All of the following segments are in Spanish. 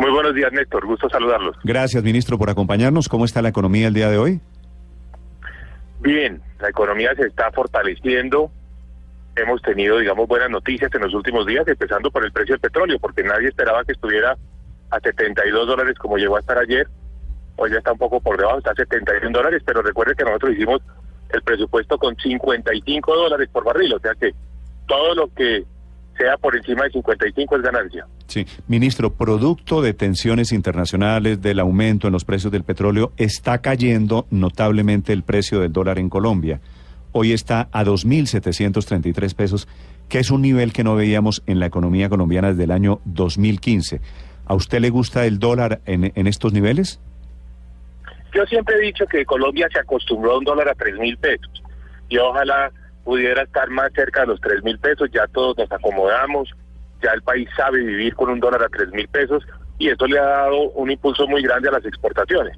Muy buenos días, Néstor. Gusto saludarlos. Gracias, ministro, por acompañarnos. ¿Cómo está la economía el día de hoy? Bien, la economía se está fortaleciendo. Hemos tenido, digamos, buenas noticias en los últimos días, empezando por el precio del petróleo, porque nadie esperaba que estuviera a 72 dólares como llegó a estar ayer. Hoy ya está un poco por debajo, está a 71 dólares, pero recuerde que nosotros hicimos el presupuesto con 55 dólares por barril, o sea que todo lo que sea por encima de 55 es ganancia. Sí, ministro, producto de tensiones internacionales, del aumento en los precios del petróleo, está cayendo notablemente el precio del dólar en Colombia. Hoy está a 2.733 pesos, que es un nivel que no veíamos en la economía colombiana desde el año 2015. ¿A usted le gusta el dólar en, en estos niveles? Yo siempre he dicho que Colombia se acostumbró a un dólar a 3 mil pesos y ojalá pudiera estar más cerca de los 3 mil pesos, ya todos nos acomodamos, ya el país sabe vivir con un dólar a 3 mil pesos y esto le ha dado un impulso muy grande a las exportaciones.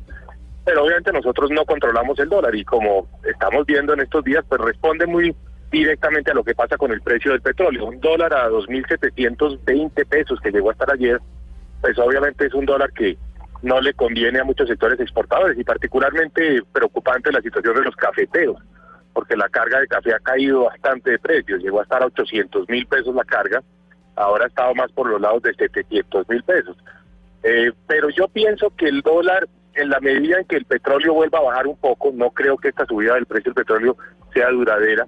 Pero obviamente nosotros no controlamos el dólar y como estamos viendo en estos días, pues responde muy directamente a lo que pasa con el precio del petróleo. Un dólar a 2.720 pesos que llegó a estar ayer, pues obviamente es un dólar que no le conviene a muchos sectores exportadores y particularmente preocupante la situación de los cafeteros, porque la carga de café ha caído bastante de precios, llegó a estar a 800 mil pesos la carga, ahora ha estado más por los lados de 700 mil pesos. Eh, pero yo pienso que el dólar, en la medida en que el petróleo vuelva a bajar un poco, no creo que esta subida del precio del petróleo sea duradera,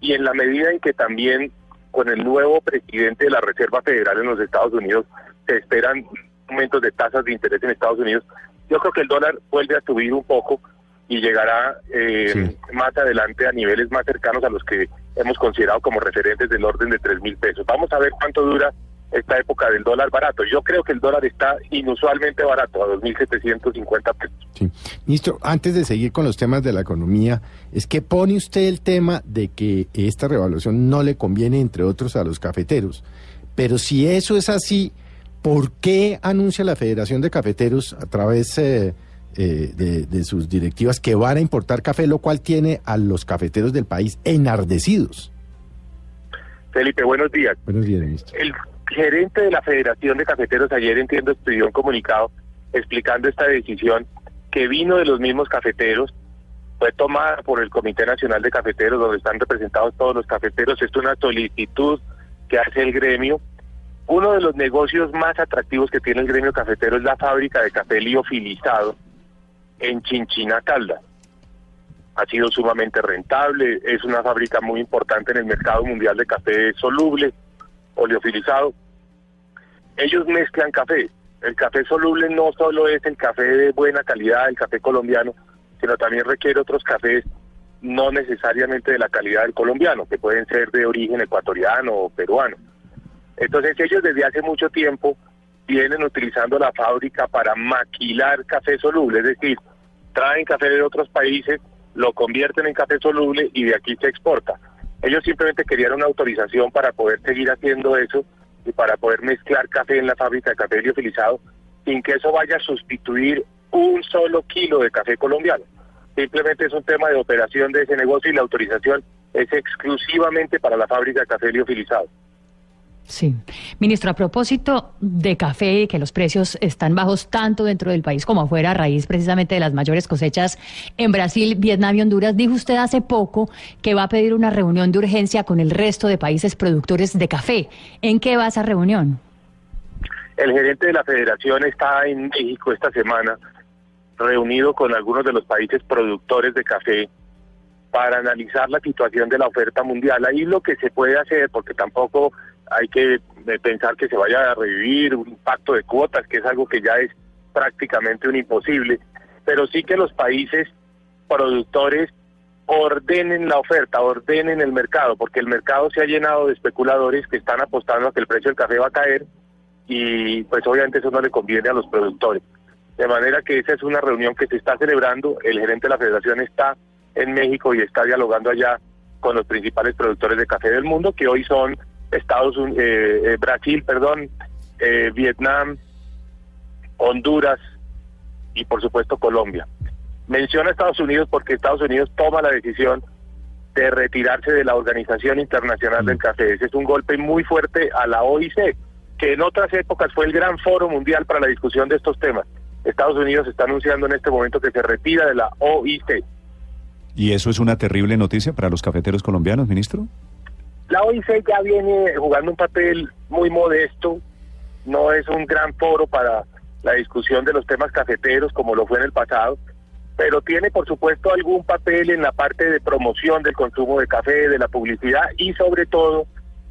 y en la medida en que también con el nuevo presidente de la Reserva Federal en los Estados Unidos se esperan aumentos de tasas de interés en Estados Unidos, yo creo que el dólar vuelve a subir un poco y llegará eh, Sí. más adelante a niveles más cercanos a los que hemos considerado como referentes del orden de 3 mil pesos. Vamos a ver cuánto dura esta época del dólar barato. Yo creo que el dólar está inusualmente barato, a 2.750 pesos. Sí. Ministro, antes de seguir con los temas de la economía, es que pone usted el tema de que esta revaluación no le conviene, entre otros, a los cafeteros. Pero si eso es así, ¿por qué anuncia la Federación de Cafeteros a través eh, eh, de, de sus directivas que van a importar café, lo cual tiene a los cafeteros del país enardecidos? Felipe, buenos días. Buenos días, ministro. El gerente de la Federación de Cafeteros ayer, entiendo, pidió un comunicado explicando esta decisión que vino de los mismos cafeteros, fue tomada por el Comité Nacional de Cafeteros, donde están representados todos los cafeteros. Es una solicitud que hace el gremio. Uno de los negocios más atractivos que tiene el gremio cafetero es la fábrica de café liofilizado en Chinchina Calda. Ha sido sumamente rentable, es una fábrica muy importante en el mercado mundial de café soluble, oleofilizado. Ellos mezclan café. El café soluble no solo es el café de buena calidad, el café colombiano, sino también requiere otros cafés no necesariamente de la calidad del colombiano, que pueden ser de origen ecuatoriano o peruano. Entonces ellos desde hace mucho tiempo vienen utilizando la fábrica para maquilar café soluble, es decir, traen café de otros países, lo convierten en café soluble y de aquí se exporta. Ellos simplemente querían una autorización para poder seguir haciendo eso y para poder mezclar café en la fábrica de café liofilizado sin que eso vaya a sustituir un solo kilo de café colombiano. Simplemente es un tema de operación de ese negocio y la autorización es exclusivamente para la fábrica de café liofilizado. Sí. Ministro, a propósito de café, que los precios están bajos tanto dentro del país como afuera, a raíz precisamente de las mayores cosechas en Brasil, Vietnam y Honduras, dijo usted hace poco que va a pedir una reunión de urgencia con el resto de países productores de café. ¿En qué va esa reunión? El gerente de la federación está en México esta semana, reunido con algunos de los países productores de café para analizar la situación de la oferta mundial. Ahí lo que se puede hacer, porque tampoco hay que eh, pensar que se vaya a revivir un pacto de cuotas, que es algo que ya es prácticamente un imposible, pero sí que los países productores ordenen la oferta, ordenen el mercado, porque el mercado se ha llenado de especuladores que están apostando a que el precio del café va a caer y pues obviamente eso no le conviene a los productores. De manera que esa es una reunión que se está celebrando, el gerente de la federación está en México y está dialogando allá con los principales productores de café del mundo, que hoy son Estados Unidos, eh, Brasil, perdón, eh, Vietnam, Honduras y por supuesto Colombia. Menciona Estados Unidos porque Estados Unidos toma la decisión de retirarse de la Organización Internacional del Café. Ese es un golpe muy fuerte a la OIC, que en otras épocas fue el gran foro mundial para la discusión de estos temas. Estados Unidos está anunciando en este momento que se retira de la OIC. ¿Y eso es una terrible noticia para los cafeteros colombianos, ministro? La OIC ya viene jugando un papel muy modesto, no es un gran foro para la discusión de los temas cafeteros como lo fue en el pasado, pero tiene por supuesto algún papel en la parte de promoción del consumo de café, de la publicidad y sobre todo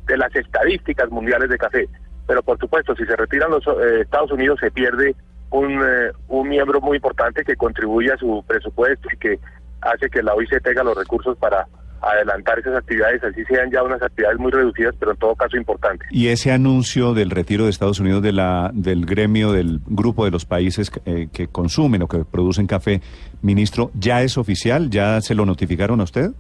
de las estadísticas mundiales de café. Pero por supuesto, si se retiran los eh, Estados Unidos se pierde un, eh, un miembro muy importante que contribuye a su presupuesto y que hace que la OIC tenga los recursos para adelantar esas actividades, así sean ya unas actividades muy reducidas, pero en todo caso importantes. Y ese anuncio del retiro de Estados Unidos de la, del gremio, del grupo de los países eh, que consumen o que producen café, ministro, ¿ya es oficial? ¿Ya se lo notificaron a usted?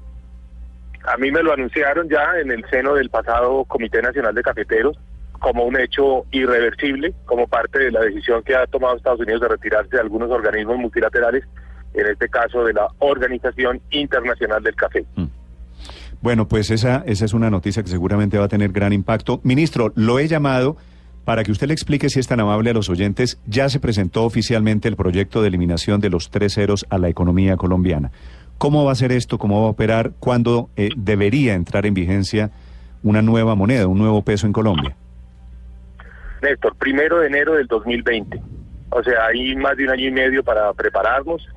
A mí me lo anunciaron ya en el seno del pasado Comité Nacional de Cafeteros como un hecho irreversible, como parte de la decisión que ha tomado Estados Unidos de retirarse de algunos organismos multilaterales, en este caso de la Organización Internacional del Café. Mm. Bueno, pues esa, esa es una noticia que seguramente va a tener gran impacto. Ministro, lo he llamado para que usted le explique si es tan amable a los oyentes. Ya se presentó oficialmente el proyecto de eliminación de los tres ceros a la economía colombiana. ¿Cómo va a ser esto? ¿Cómo va a operar? ¿Cuándo eh, debería entrar en vigencia una nueva moneda, un nuevo peso en Colombia? Néstor, primero de enero del 2020. O sea, hay más de un año y medio para prepararnos.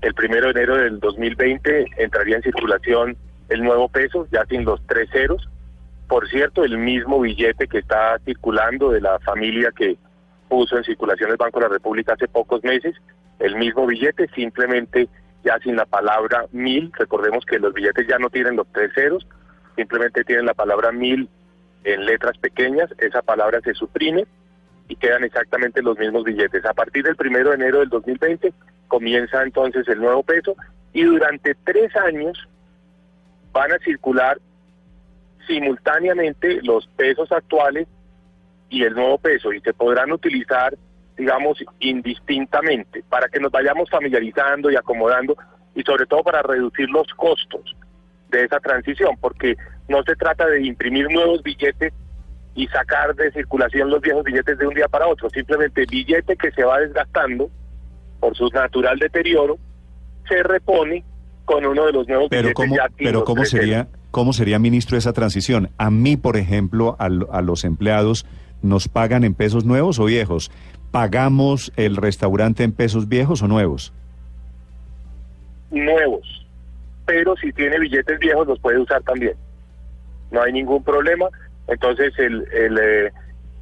El primero de enero del 2020 entraría en circulación el nuevo peso, ya sin los tres ceros. Por cierto, el mismo billete que está circulando de la familia que puso en circulación el Banco de la República hace pocos meses, el mismo billete, simplemente ya sin la palabra mil, recordemos que los billetes ya no tienen los tres ceros, simplemente tienen la palabra mil en letras pequeñas, esa palabra se suprime y quedan exactamente los mismos billetes. A partir del primero de enero del 2020 comienza entonces el nuevo peso y durante tres años van a circular simultáneamente los pesos actuales y el nuevo peso y se podrán utilizar, digamos, indistintamente para que nos vayamos familiarizando y acomodando y sobre todo para reducir los costos de esa transición, porque no se trata de imprimir nuevos billetes y sacar de circulación los viejos billetes de un día para otro, simplemente billete que se va desgastando por su natural deterioro, se repone con uno de los nuevos pero cómo, pero cómo sería cómo sería ministro esa transición a mí por ejemplo a, a, los empleados nos pagan en pesos nuevos o viejos pagamos el restaurante en pesos viejos o nuevos nuevos. Pero si tiene billetes viejos los puede usar también. No hay ningún problema. Entonces el, el eh,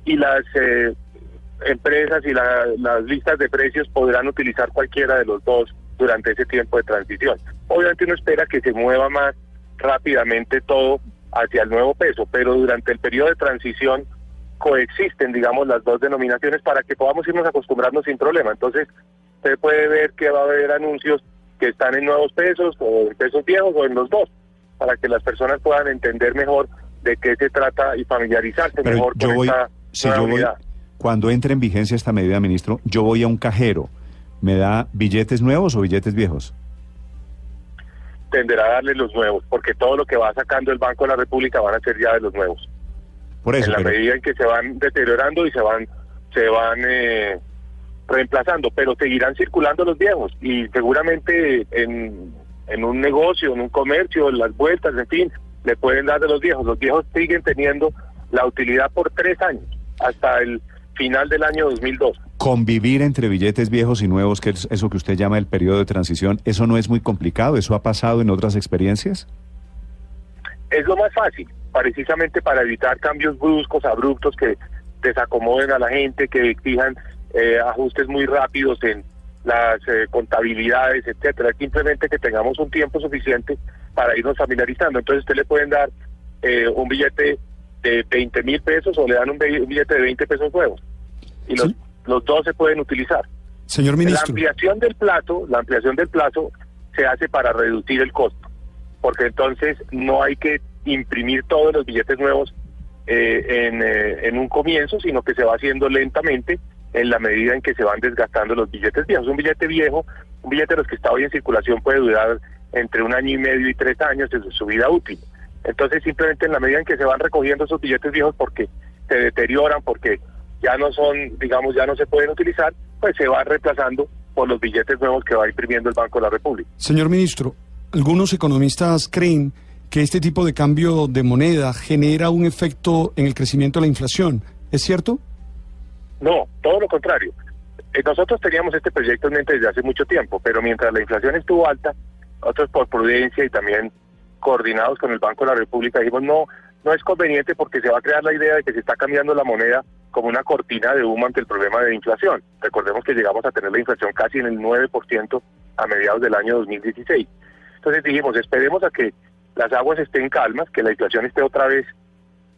y las eh, empresas y la, las listas de precios podrán utilizar cualquiera de los dos durante ese tiempo de transición. Obviamente uno espera que se mueva más rápidamente todo hacia el nuevo peso, pero durante el periodo de transición coexisten, digamos, las dos denominaciones para que podamos irnos acostumbrando sin problema. Entonces, usted puede ver que va a haber anuncios que están en nuevos pesos o en pesos viejos o en los dos, para que las personas puedan entender mejor de qué se trata y familiarizarse mejor con voy, esta si yo voy, Cuando entre en vigencia esta medida, ministro, yo voy a un cajero ¿Me da billetes nuevos o billetes viejos? Tenderá a darle los nuevos, porque todo lo que va sacando el Banco de la República van a ser ya de los nuevos. Por eso. En la medida en que se van deteriorando y se van, se van eh, reemplazando, pero seguirán circulando los viejos y seguramente en, en un negocio, en un comercio, en las vueltas, en fin, le pueden dar de los viejos. Los viejos siguen teniendo la utilidad por tres años, hasta el final del año 2002 convivir entre billetes viejos y nuevos, que es eso que usted llama el periodo de transición, ¿eso no es muy complicado? ¿Eso ha pasado en otras experiencias? Es lo más fácil, precisamente para evitar cambios bruscos, abruptos, que desacomoden a la gente, que exijan eh, ajustes muy rápidos en, las eh, contabilidades, etcétera. Simplemente que tengamos un tiempo suficiente para irnos familiarizando. Entonces usted le pueden dar eh, un billete de 20 mil pesos o le dan un, bi- un billete de 20 pesos nuevos. Y los, Sí. los dos se pueden utilizar. Señor La ministro, ampliación del plazo, la ampliación del plazo se hace para reducir el costo, porque entonces no hay que imprimir todos los billetes nuevos eh, en, eh, en un comienzo, sino que se va haciendo lentamente en la medida en que se van desgastando los billetes viejos. Un billete viejo, un billete de los que está hoy en circulación puede durar entre un año y medio y tres años desde su vida útil. Entonces simplemente en la medida en que se van recogiendo esos billetes viejos porque se deterioran, porque ya no son, digamos, ya no se pueden utilizar, pues se van reemplazando por los billetes nuevos que va imprimiendo el Banco de la República. señor ministro, algunos economistas creen que este tipo de cambio de moneda genera un efecto en el crecimiento de la inflación. ¿Es cierto? No, todo lo contrario. Eh, Nosotros teníamos este proyecto en mente desde hace mucho tiempo, pero mientras la inflación estuvo alta, nosotros por prudencia y también coordinados con el Banco de la República dijimos no, no es conveniente porque se va a crear la idea de que se está cambiando la moneda como una cortina de humo ante el problema de inflación. Recordemos que llegamos a tener la inflación casi en el 9% a mediados del año 2016. Entonces dijimos, esperemos a que las aguas estén calmas, que la inflación esté otra vez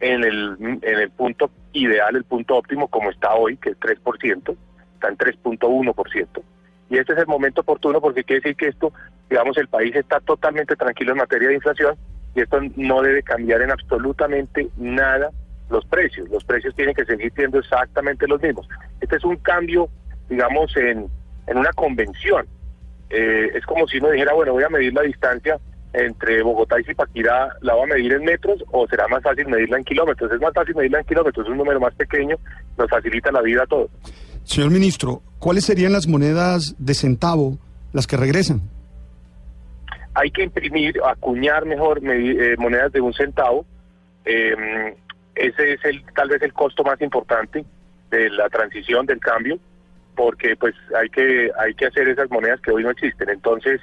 en el, en el punto ideal, el punto óptimo como está hoy, que es 3%, está en 3.1%. Y este es el momento oportuno porque quiere decir que esto, digamos, el país está totalmente tranquilo en materia de inflación y esto no debe cambiar en absolutamente nada los precios. Los precios tienen que seguir siendo exactamente los mismos. Este es un cambio, digamos, en, en una convención. Eh, es como si uno dijera, bueno, voy a medir la distancia entre Bogotá y Zipaquirá, ¿la voy a medir en metros o será más fácil medirla en kilómetros? Es más fácil medirla en kilómetros, es un número más pequeño, nos facilita la vida a todos. Señor ministro, ¿cuáles serían las monedas de centavo las que regresan? Hay que imprimir, acuñar mejor eh, monedas de un centavo. Eh, ese es el tal vez el costo más importante de la transición del cambio, porque pues hay que hay que hacer esas monedas que hoy no existen. Entonces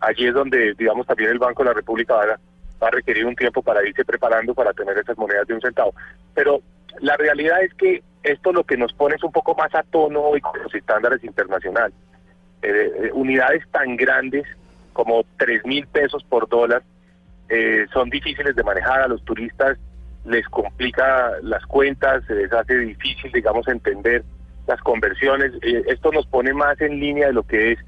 allí es donde digamos también el Banco de la República va a, va a requerir un tiempo para irse preparando para tener esas monedas de un centavo. Pero la realidad es que esto lo que nos pone es un poco más a tono hoy con los estándares internacionales. Eh, eh, unidades tan grandes como tres mil pesos por dólar eh, son difíciles de manejar a los turistas les complica las cuentas se les hace difícil digamos entender las conversiones. Eh, esto nos pone más en línea de lo que es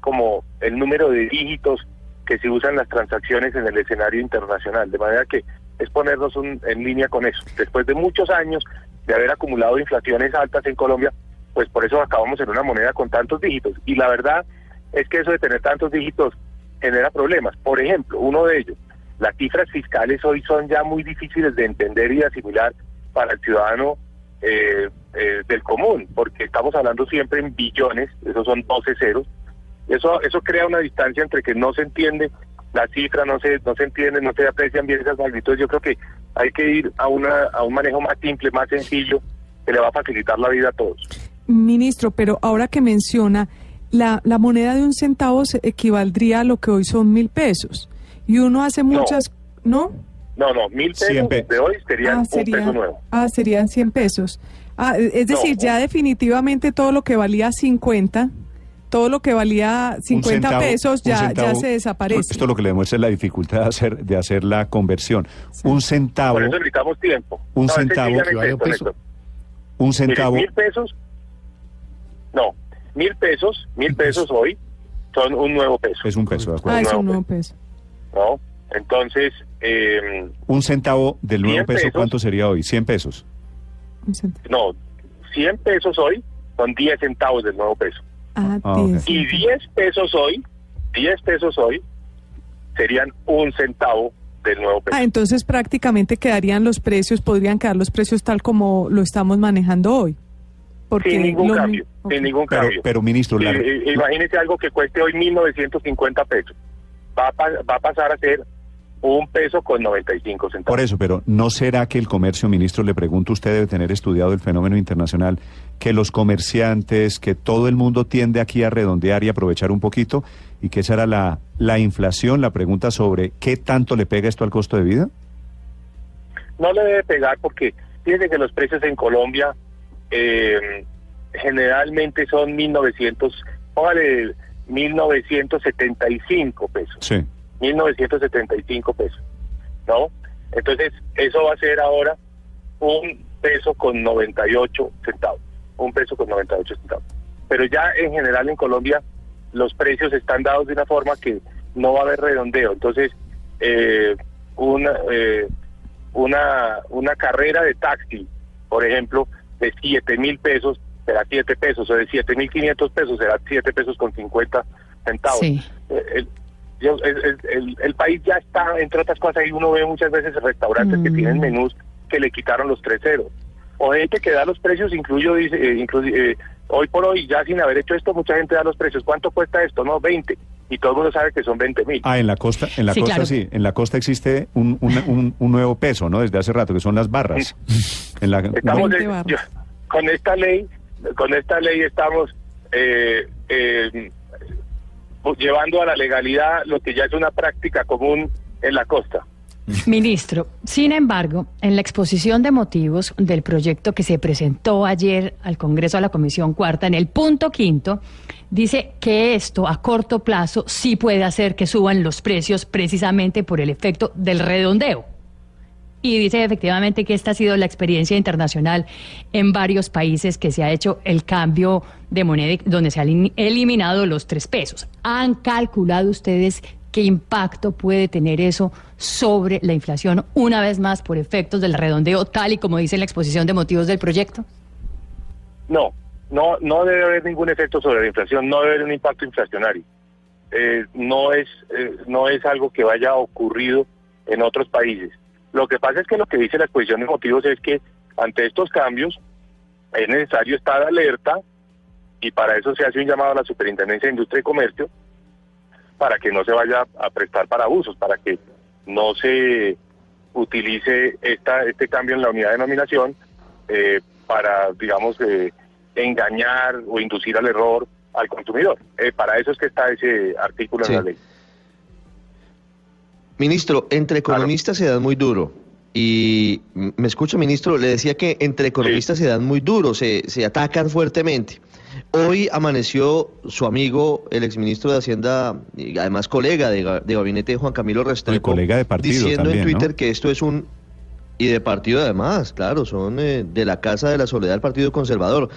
como el número de dígitos que se usan las transacciones en el escenario internacional. De manera que es ponernos un- en línea con eso. Después de muchos años de haber acumulado inflaciones altas en Colombia pues por eso acabamos en una moneda con tantos dígitos. Y la verdad es que eso de tener tantos dígitos genera problemas. Por ejemplo, uno de ellos, las cifras fiscales hoy son ya muy difíciles de entender y de asimilar para el ciudadano eh, eh, del común, porque estamos hablando siempre en billones, esos son 12 ceros. Eso, eso crea una distancia entre que no se entiende la cifra, no se, no se entiende, no se aprecian bien esas magnitudes. Yo creo que hay que ir a, una, a un manejo más simple, más sencillo, que le va a facilitar la vida a todos. Ministro, pero ahora que menciona, la, la moneda de un centavo se equivaldría a lo que hoy son mil pesos. Y uno hace muchas... ¿No? No, no, mil pesos 100 pesos. de hoy serían Ah, un sería- peso nuevo. ah, serían 100 pesos. Ah, es decir, No. ya definitivamente todo lo que valía 50, todo lo que valía 50 centavo- pesos un ya, centavo- ya se desaparece. Esto lo que le demuestra es la dificultad de hacer, de hacer la conversión. Un centavo, Por eso necesitamos tiempo. Un centavo un esto, peso. Un centavo, mil pesos, no, mil pesos, mil pesos hoy son un nuevo peso, es un peso, de acuerdo. ah, es no, un nuevo peso. ¿no? Entonces, eh, Un centavo del nuevo 100 peso, pesos. ¿cuánto sería hoy? 100 pesos. No, 100 pesos hoy son 10 centavos del nuevo peso. Ah, Ah, ok. 10 Y centavos. 10 pesos hoy, 10 pesos hoy serían un centavo del nuevo peso. Ah, entonces prácticamente quedarían los precios, podrían quedar los precios tal como lo estamos manejando hoy. Porque sin ningún lo cambio, sin ningún Pero, cambio. pero ministro, la- Eh, imagínese algo que cueste hoy 1.950 pesos. Va a, pa- va a pasar a ser un peso con 95 centavos. Por eso, pero ¿no será que el comercio, ministro, le pregunto, usted debe tener estudiado el fenómeno internacional, que los comerciantes, que todo el mundo tiende aquí a redondear y aprovechar un poquito, y que esa era la, la inflación, la pregunta sobre qué tanto le pega esto al costo de vida? No le debe pegar porque fíjense que los precios en Colombia eh, generalmente son póngale 1975 pesos. Sí. 1975 pesos, ¿no? Entonces, eso va a ser ahora un peso con 98 centavos, un peso con 98 centavos. Pero ya en general en Colombia los precios están dados de una forma que no va a haber redondeo. Entonces, eh, una, eh, una, una carrera de taxi, por ejemplo, de 7 mil pesos será 7 pesos, o de 7 mil 500 pesos será 7 pesos con 50 centavos. Sí. Eh, El, el- el- el- el país ya está, entre otras cosas, y uno ve muchas veces restaurantes que Mm. tienen menús que le quitaron los tres ceros. O gente que da los precios, incluyo, dice, eh, eh, hoy por hoy, ya sin haber hecho esto, mucha gente da los precios. ¿Cuánto cuesta esto? No, 20. Y todo el mundo sabe que son 20 mil. Ah, en la costa, en la Sí, costa claro. sí, en la costa existe un, un, un- un nuevo peso, ¿no? Desde hace rato, que son las barras. En la, Estamos de- yo- con esta ley, con esta ley estamos eh, eh, llevando a la legalidad lo que ya es una práctica común en la costa. Ministro, sin embargo, en la exposición de motivos del proyecto que se presentó ayer al Congreso a la Comisión Cuarta, en el punto quinto, dice que esto a corto plazo sí puede hacer que suban los precios precisamente por el efecto del redondeo. Y dice efectivamente que esta ha sido la experiencia internacional en varios países que se ha hecho el cambio de moneda donde se han elim- eliminado los tres pesos. ¿Han calculado ustedes qué impacto puede tener eso sobre la inflación una vez más por efectos del redondeo, tal y como dice la exposición de motivos del proyecto? No, no, no debe haber ningún efecto sobre la inflación, no debe haber un impacto inflacionario. Eh, no es, eh, no es algo que vaya ocurrido en otros países. Lo que pasa es que lo que dice la exposición de motivos es que ante estos cambios es necesario estar alerta y para eso se hace un llamado a la Superintendencia de Industria y Comercio para que no se vaya a prestar para abusos, para que no se utilice esta, este cambio en la unidad de denominación eh, para, digamos, eh, engañar o inducir al error al consumidor. Eh, para eso es que está ese artículo Sí. en la ley. Ministro, entre economistas se dan muy duro. Y mm, me escucha, ministro, le decía que entre economistas se dan muy duro, se, se atacan fuertemente. Hoy amaneció su amigo, el exministro de Hacienda, y además colega de, de gabinete Juan Camilo Restrepo, colega de partido diciendo también, en Twitter ¿no? que esto es un... Y de partido además, claro, son eh, de la Casa de la Soledad del Partido Conservador.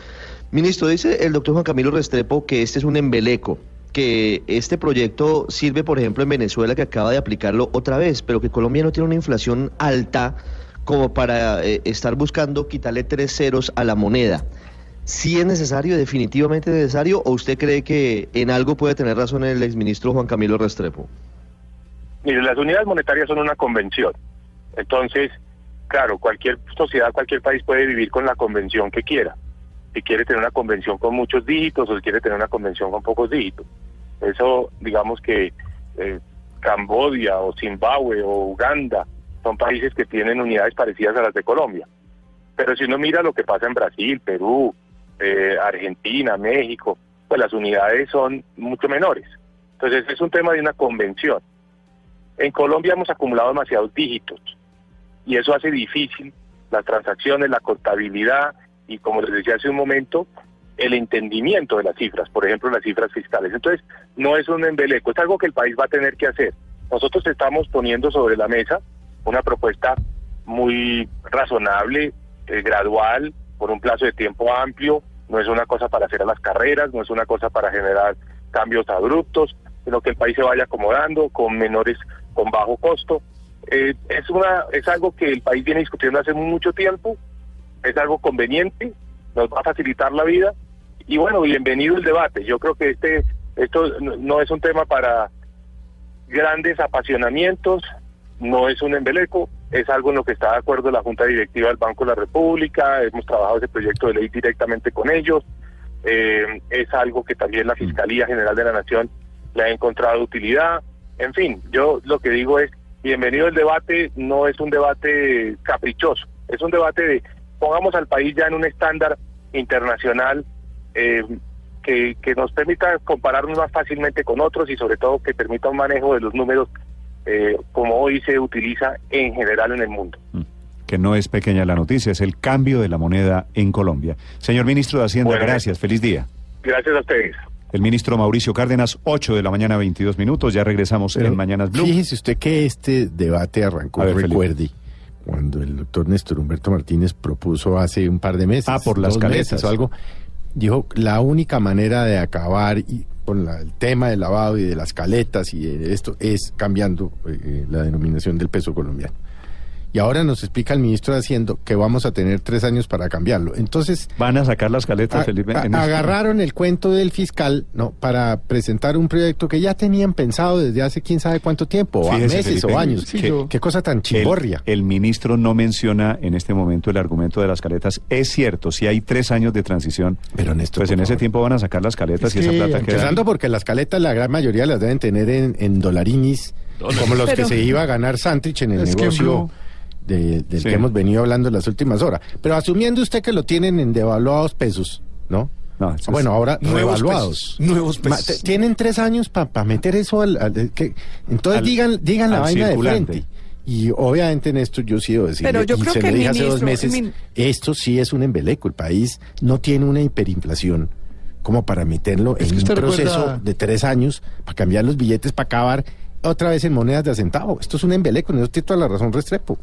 Ministro, dice el doctor Juan Camilo Restrepo que este es un embeleco, que este proyecto sirve, por ejemplo, en Venezuela, que acaba de aplicarlo otra vez, pero que Colombia no tiene una inflación alta como para eh, estar buscando quitarle tres ceros a la moneda. ¿Sí es necesario, definitivamente necesario, o usted cree que en algo puede tener razón el exministro Juan Camilo Restrepo? Mire, las unidades monetarias son una convención. Entonces, claro, cualquier sociedad, cualquier país puede vivir con la convención que quiera. Si quiere tener una convención con muchos dígitos o si quiere tener una convención con pocos dígitos. Eso, digamos que eh, Cambodia o Zimbabue o Uganda son países que tienen unidades parecidas a las de Colombia. Pero si uno mira lo que pasa en Brasil, Perú, eh, Argentina, México, pues las unidades son mucho menores. Entonces es un tema de una convención. En Colombia hemos acumulado demasiados dígitos y eso hace difícil las transacciones, la contabilidad y, como les decía hace un momento, el entendimiento de las cifras, por ejemplo, las cifras fiscales. Entonces, no es un embeleco, es algo que el país va a tener que hacer. Nosotros estamos poniendo sobre la mesa una propuesta muy razonable, eh, gradual, por un plazo de tiempo amplio, no es una cosa para hacer a las carreras, no es una cosa para generar cambios abruptos, sino que el país se vaya acomodando con menores, con bajo costo. Eh, es una, es algo que el país viene discutiendo hace mucho tiempo, es algo conveniente, nos va a facilitar la vida y bueno, bienvenido el debate. Yo creo que este, esto no- no es un tema para grandes apasionamientos, no es un embeleco, es algo en lo que está de acuerdo la Junta Directiva del Banco de la República, hemos trabajado ese proyecto de ley directamente con ellos, eh, es algo que también la Fiscalía General de la Nación le ha encontrado utilidad, en fin, yo lo que digo es, bienvenido el debate, no es un debate caprichoso, es un debate de, pongamos al país ya en un estándar internacional eh, que, que nos permita compararnos más fácilmente con otros y sobre todo que permita un manejo de los números eh, como hoy se utiliza en general en el mundo. Que no es pequeña la noticia, es el cambio de la moneda en Colombia. Señor ministro de Hacienda, Bueno, gracias, feliz día. Gracias a ustedes. el ministro Mauricio Cárdenas, 8 de la mañana, 22 minutos. Ya regresamos Pero en Mañanas Blue. Fíjese usted que este debate arrancó, A ver, Felipe. recuerde, cuando el doctor Néstor Humberto Martínez propuso hace un par de meses. Ah, por las caletas. o algo. Dijo, la única manera de acabar y, con la- el tema del lavado y de las caletas y de esto es cambiando eh, la denominación del peso colombiano. Y ahora nos explica el ministro de Hacienda que vamos a tener tres años para cambiarlo. Entonces, Van a sacar las caletas, a- Felipe. en este- agarraron el cuento del fiscal no para presentar un proyecto que ya tenían pensado desde hace quién sabe cuánto tiempo, o a meses Felipe, o años. que- qué, qué cosa tan chiborria. El, el ministro no menciona en este momento el argumento de las caletas. Es cierto, si hay tres años de transición, Pero Néstor, pues en ese favor. tiempo van a sacar las caletas y esa Sí, plata queda. empezando porque las caletas la gran mayoría las deben tener en, en dolarinis, como los que Pero- se iba a ganar Santrich en el Es que negocio Blue- de- del Sí. que hemos venido hablando en las últimas horas. Pero asumiendo usted que lo tienen en devaluados pesos, ¿no? No, bueno, ahora Nuevos revaluados. pesos, nuevos pesos. tienen tres años para meter eso al... al- que, entonces Al- digan, digan la al vaina circulante. de frente. Y obviamente en esto yo sí debo decir, Pero yo y creo se que lo el dije hace dos meses, min- esto sí es un embeleco. El país no tiene una hiperinflación como para meterlo Es en un proceso recuerda- de tres años para cambiar los billetes, para acabar otra vez en monedas de a centavo. Esto es un embeleco, en eso tiene toda la razón Restrepo.